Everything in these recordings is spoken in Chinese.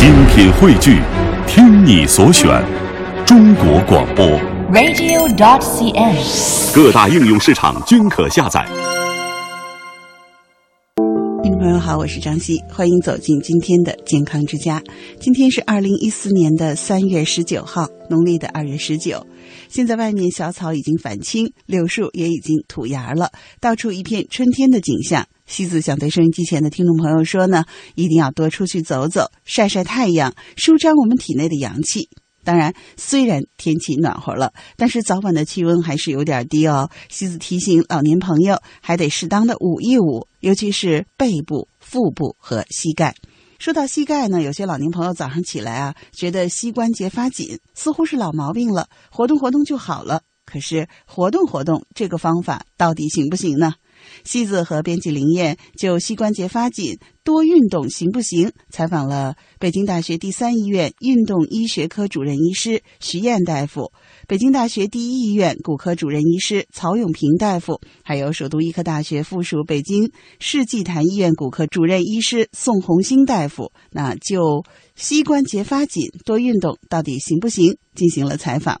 精品汇聚，听你所选，中国广播。radio.cn。各大应用市场均可下载。听众朋友好，我是张希，欢迎走进今天的健康之家。今天是二零一四年的三月十九号，农历的二月十九。现在外面小草已经返青，柳树也已经吐芽了，到处一片春天的景象。西子想对收音机前的听众朋友说呢，一定要多出去走走，晒晒太阳，舒张我们体内的阳气。当然，虽然天气暖和了，但是早晚的气温还是有点低哦。西子提醒老年朋友，还得适当的捂一捂，尤其是背部、腹部和膝盖。说到膝盖呢，有些老年朋友早上起来啊，觉得膝关节发紧，似乎是老毛病了，活动活动就好了。可是活动活动这个方法到底行不行呢？西子和编辑林燕就膝关节发紧多运动行不行？采访了北京大学第三医院运动医学科主任医师徐燕大夫、北京大学第一医院骨科主任医师曹永平大夫，还有首都医科大学附属北京世纪坛医院骨科主任医师宋红星大夫。那就膝关节发紧多运动到底行不行？进行了采访。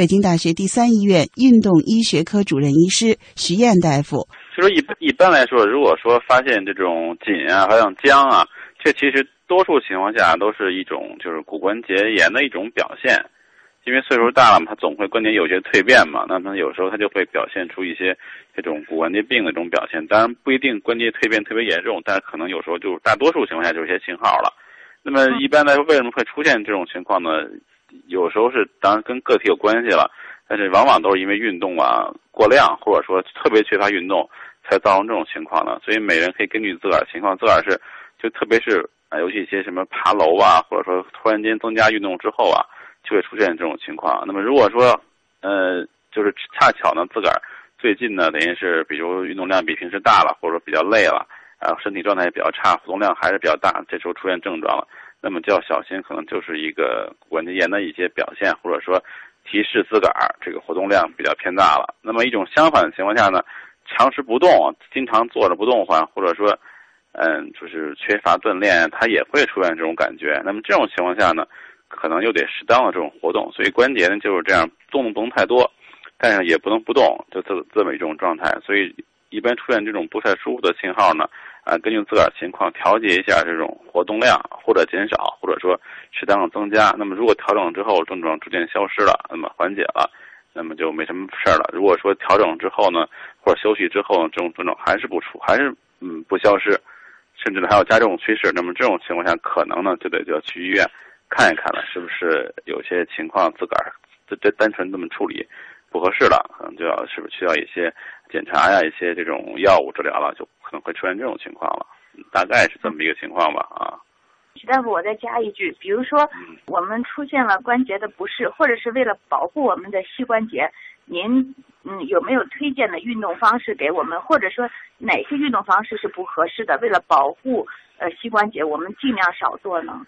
北京大学第三医院运动医学科主任医师徐燕大夫，就说一一般来说，如果说发现这种紧啊，还有僵啊，这其实多数情况下都是一种就是骨关节炎的一种表现。因为岁数大了嘛，它总会关节有些蜕变嘛，那么有时候它就会表现出一些这种骨关节病的这种表现。当然不一定关节蜕变特别严重，但可能有时候就大多数情况下就是一些信号了。那么一般来说，为什么会出现这种情况呢？有时候是当然跟个体有关系了，但是往往都是因为运动啊过量，或者说特别缺乏运动，才造成这种情况的。所以每人可以根据自个儿情况，自个儿是就特别是啊，尤其一些什么爬楼啊，或者说突然间增加运动之后啊，就会出现这种情况。那么如果说呃，就是恰巧呢，自个儿最近呢，等于是比如运动量比平时大了，或者说比较累了，然后身体状态也比较差，活动量还是比较大，这时候出现症状了。那么就要小心，可能就是一个关节炎的一些表现，或者说提示自个儿这个活动量比较偏大了。那么一种相反的情况下呢，长时不动，经常坐着不动换，或者说，嗯，就是缺乏锻炼，它也会出现这种感觉。那么这种情况下呢，可能又得适当的这种活动。所以关节呢就是这样，动不能太多，但是也不能不动，就这这么一种状态。所以一般出现这种不太舒服的信号呢。啊，根据自个儿情况调节一下这种活动量，或者减少，或者说适当的增加。那么如果调整之后症状逐渐消失了，那么缓解了，那么就没什么事儿了。如果说调整之后呢，或者休息之后呢，这种症状还是不出，还是嗯不消失，甚至呢还有加重趋势，那么这种情况下可能呢就得就要去医院看一看了，是不是有些情况自个儿这这单纯这么处理不合适了，可能就要是不是需要一些检查呀，一些这种药物治疗了就。会出现这种情况了，大概是这么一个情况吧啊。徐大夫，我再加一句，比如说我们出现了关节的不适，或者是为了保护我们的膝关节，您嗯有没有推荐的运动方式给我们？或者说哪些运动方式是不合适的？为了保护呃膝关节，我们尽量少做呢？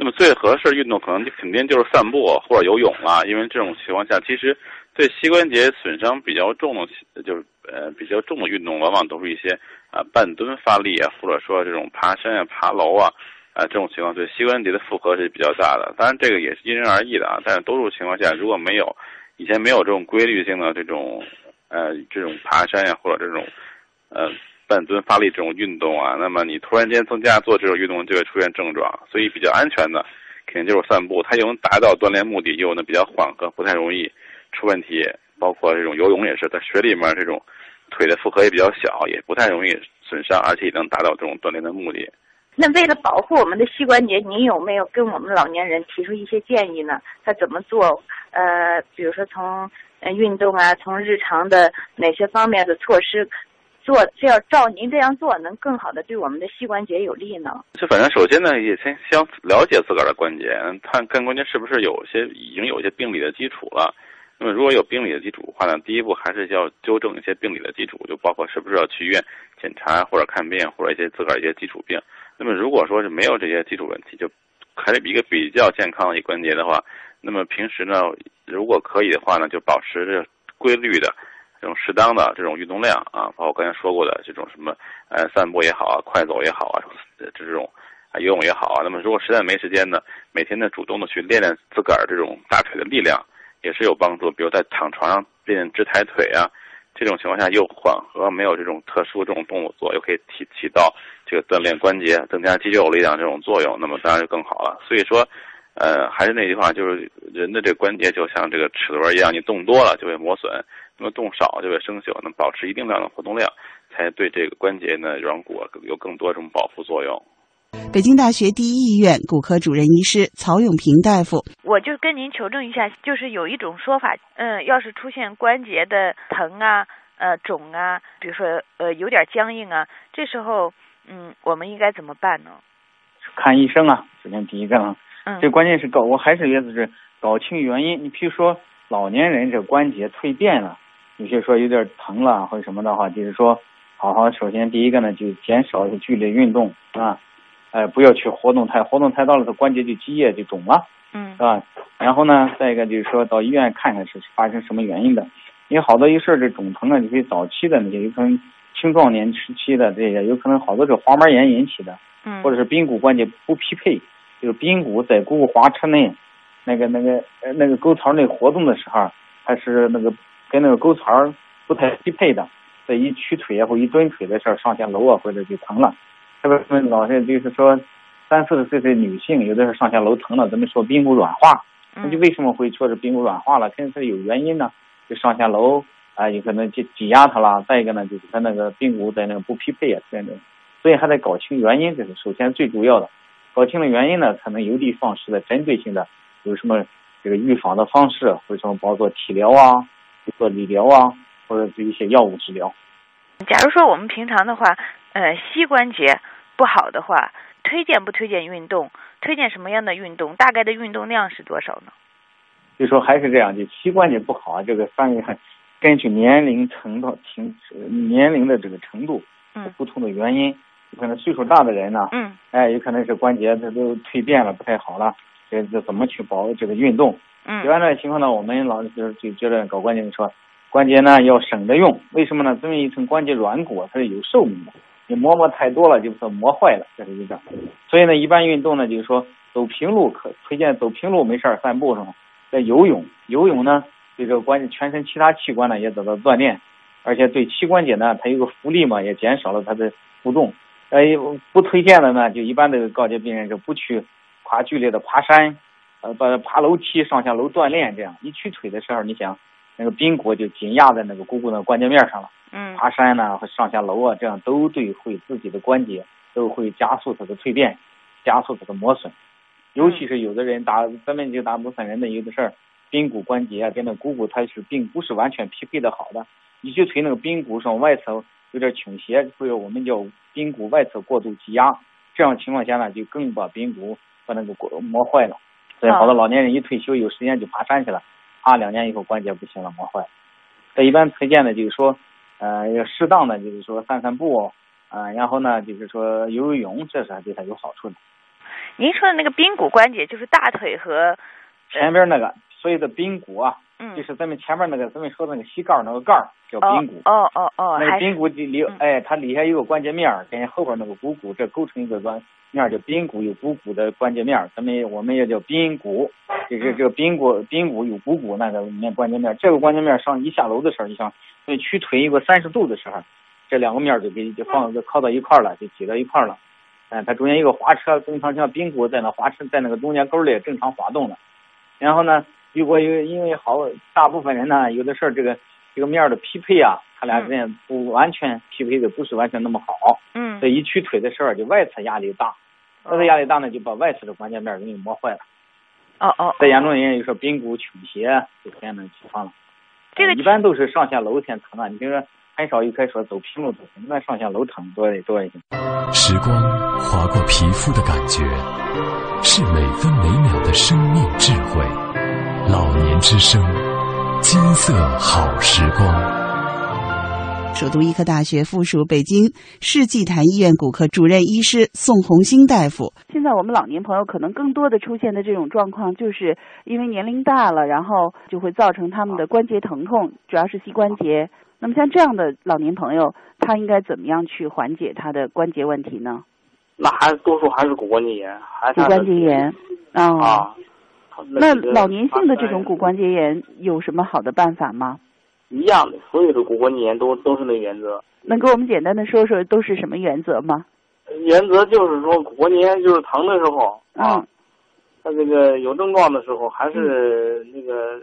那么最合适运动可能就肯定就是散步或者游泳了，因为这种情况下其实。对膝关节损伤比较重的，就是呃比较重的运动，往往都是一些啊半蹲发力啊，或者说这种爬山啊、爬楼啊，啊这种情况对膝关节的负荷是比较大的。当然这个也是因人而异的啊，但是多数情况下如果没有以前没有这种规律性的这种呃这种爬山呀、或者这种呃半蹲发力这种运动啊，那么你突然间增加做这种运动就会出现症状，所以比较安全的肯定就是散步，它又能达到锻炼目的，又能比较缓和，不太容易出问题。包括这种游泳也是，在水里面这种腿的负荷也比较小，也不太容易损伤，而且也能达到这种锻炼的目的。那为了保护我们的膝关节，您有没有跟我们老年人提出一些建议呢？他怎么做？呃，比如说从呃运动啊，从日常的哪些方面的措施做，是要照您这样做，能更好的对我们的膝关节有利呢？就反正首先呢，也先先了解自个儿的关节，看看关节是不是有些已经有一些病理的基础了。那么如果有病理的基础的话呢，第一步还是要纠正一些病理的基础，就包括是不是要去医院检查或者看病，或者一些自个儿一些基础病。那么如果说是没有这些基础问题，就还是一个比较健康的一关节的话，那么平时呢，如果可以的话呢，就保持着规律的这种适当的这种运动量啊，包括我刚才说过的这种什么呃散步也好啊，快走也好啊，这种啊游泳也好啊。那么如果实在没时间呢，每天呢主动的去练练自个儿这种大腿的力量，也是有帮助。比如在躺床上练直抬腿啊。这种情况下又缓和，没有这种特殊这种动作做，又可以起起到这个锻炼关节、增加肌肉力量这种作用，那么当然就更好了。所以说，呃，还是那句话，就是人的这个关节就像这个齿轮一样，你动多了就会磨损，那么动少就会生锈。那么保持一定量的活动量，才对这个关节呢软骨有更多这种保护作用。北京大学第一医院骨科主任医师曹永平大夫，我就跟您求证一下，就是有一种说法，嗯，要是出现关节的疼啊、呃肿啊，比如说呃有点僵硬啊，这时候嗯，我们应该怎么办呢？看医生啊，首先第一个啊，嗯，这关键是搞，我还是意思是搞清原因。你譬如说老年人这关节蜕变了，有些说有点疼了或者什么的话，就是说好好，首先第一个呢，就减少一些剧烈运动啊。哎，不要去活动太，活动太大了，它关节就积液就肿了，嗯，是吧？然后呢，再一个就是说到医院看看是发生什么原因的，因为好多一事儿这肿疼啊，你可以早期的那些有可能青壮年时期的这些，有可能好多是滑膜炎引起的，嗯，或者是髌骨关节不匹配，就是髌骨在股滑车内，那个那个呃那个沟槽内活动的时候，它是那个跟那个沟槽不太匹配的，在一屈腿啊或一蹲腿的时候上下楼啊或者就疼了。特别是老是就是说，三四十岁的女性，有的时候上下楼疼了，咱们说髌骨软化，那就为什么会说是髌骨软化了？肯定是有原因呢。就上下楼啊，有可能挤挤压它了。再一个呢，就是它那个髌骨在那个不匹配啊，等等。所以还得搞清原因，这是首先最主要的。搞清了原因呢，才能有的放矢的针对性的有什么这个预防的方式，或者什么包括体疗啊，做理疗啊，或者是一些药物治疗。假如说我们平常的话，呃，膝关节。不好的话，推荐不推荐运动？推荐什么样的运动？大概的运动量是多少呢？就说还是这样，就膝关节不好啊，这个三个根据年龄程度、挺年龄的这个程度，嗯，不同的原因，有可能岁数大的人呢，嗯，哎，有可能是关节它都蜕变了，不太好了，这这怎么去保这个运动？嗯，一般的情况呢，我们老是就觉得搞关节说，关节呢要省着用，为什么呢？这么一层关节软骨它是有寿命的。你磨磨太多了，就是磨坏了，这是一个。所以呢，一般运动呢，就是说走平路可推荐走平路没事儿散步是吗？在游泳，游泳呢，对这个关节全身其他器官呢也得到锻炼，而且对膝关节呢，它有个浮力嘛，也减少了它的负重。呃，不推荐的呢，就一般的告诫病人就不去跨剧烈的爬山，呃，把爬楼梯、上下楼锻炼这样。一屈腿的时候，你想那个髌骨就紧压在那个股骨的关节面上了。嗯，爬山呢和上下楼啊，这样都对会自己的关节都会加速它的蜕变，加速它的磨损。尤其是有的人打，咱们就打部分人的有的事儿，髌骨关节啊跟那股骨它是并不是完全匹配的好的。一去腿那个髌骨上外侧有点倾斜，或者我们叫髌骨外侧过度挤压，这样情况下呢，就更把髌骨把那个骨磨坏了。所以好多老年人一退休有时间就爬山去了，爬两年以后关节不行了，磨坏。这一般推荐的就是说。呃，要适当的就是说散散步，啊，然后呢就是说游游泳，这是对他有好处的。您说的那个髌骨关节就是大腿和前边那个所谓的髌骨啊，嗯，就是咱们前面那个咱们说的那个膝盖那个盖儿叫髌骨。哦哦哦，那个髌骨里，哎，它底下有个关节面，跟后边那个股骨，这构成一个关面叫髌骨，有股骨的关节面，咱们我们也叫髌骨，这个这个髌骨，髌骨有股骨那个面关节面，这个关节面上一下楼的时候，你像。所以屈腿一个三十度的时候，这两个面儿就给就放就靠到一块儿了，就挤到一块儿了。哎，它中间一个滑车，正常像髌骨在那滑车在那个中间沟里正常滑动的。然后呢，如果有因为好大部分人呢，有的事儿这个这个面儿的匹配啊，他俩之间不完全匹配的不是完全那么好。嗯。这一屈腿的时候，就外侧压力大，外侧压力大呢，就把外侧的关节面给你磨坏了。哦哦。再严重一点，就说髌骨倾斜就这样的情况了。这个一般都是上下楼先疼啊，你比如说很少一开始说走平路走，一般上下楼疼多一多一些。时光划过皮肤的感觉，是每分每秒的生命智慧。老年之声，金色好时光。首都医科大学附属北京世纪坛医院骨科主任医师宋红星大夫。现在我们老年朋友可能更多的出现的这种状况，就是因为年龄大了，然后就会造成他们的关节疼痛，主要是膝关节。那么像这样的老年朋友，他应该怎么样去缓解他的关节问题呢？那还多数还是骨关节炎，还是骨关节炎哦。啊。那老年性的这种骨关节炎有什么好的办法吗？一样的，所有的骨关节炎都都是那原则。能给我们简单的说说都是什么原则吗？原则就是说，骨关节炎就是疼的时候啊，嗯他这个有症状的时候，还是那个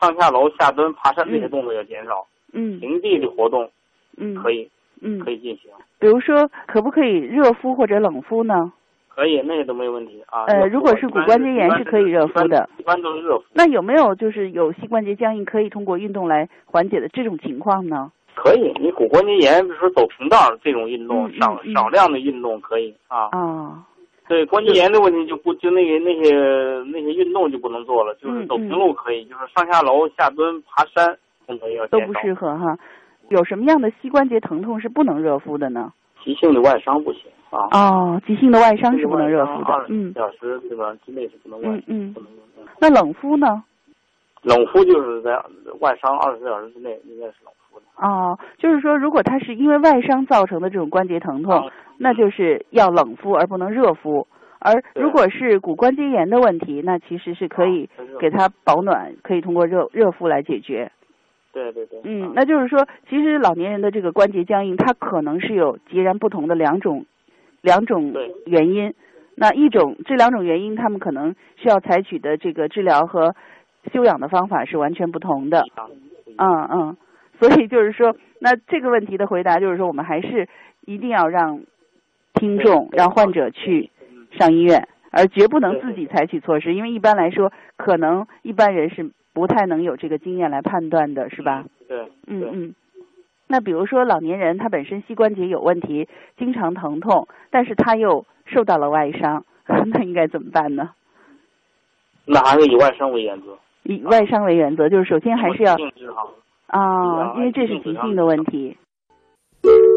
上下楼、下蹲、爬山这些动作要减少。嗯。平地的活动，嗯，可以，嗯，可以进行。比如说，可不可以热敷或者冷敷呢？可以，那个都没问题啊。呃，如果是骨关节炎是可以热敷的，一般都是热敷。那有没有就是有膝关节僵硬可以通过运动来缓解的这种情况呢？可以，你骨关节炎，比如说走平道这种运动，嗯少少量的运动可以啊。啊。对关节炎的问题就不就那个那些那些运动就不能做了，嗯就是走平路可以，就是上下楼、下蹲、爬山动作要都不适合哈。有什么样的膝关节疼痛是不能热敷的呢？急性的外伤不行啊。哦，急性的外伤是不能热敷的，嗯。小时对吧？之内是不能外，嗯嗯。那冷敷呢？冷敷就是在外伤二十四小时之内应该是冷敷的。哦，就是说，如果他是因为外伤造成的这种关节疼嗯痛，那就是要冷敷而不能热敷。而如果是骨关节炎的问题，那其实是可以给他保暖，可以通过热热敷来解决。对对对。嗯，那就是说，其实老年人的这个关节僵硬，它可能是有截然不同的两种两种原因。那一种这两种原因，他们可能需要采取的这个治疗和休养的方法是完全不同的。嗯嗯，所以就是说，那这个问题的回答就是说，我们还是一定要让听众让患者去上医院，而绝不能自己采取措施，因为一般来说，可能一般人是不太能有这个经验来判断的，是吧？对。嗯嗯。那比如说老年人他本身膝关节有问题，经常疼痛，但是他又受到了外伤，那应该怎么办呢？那还是以外伤为原则。以外伤为原则，就是首先还是要啊，因为这是急性的问题。嗯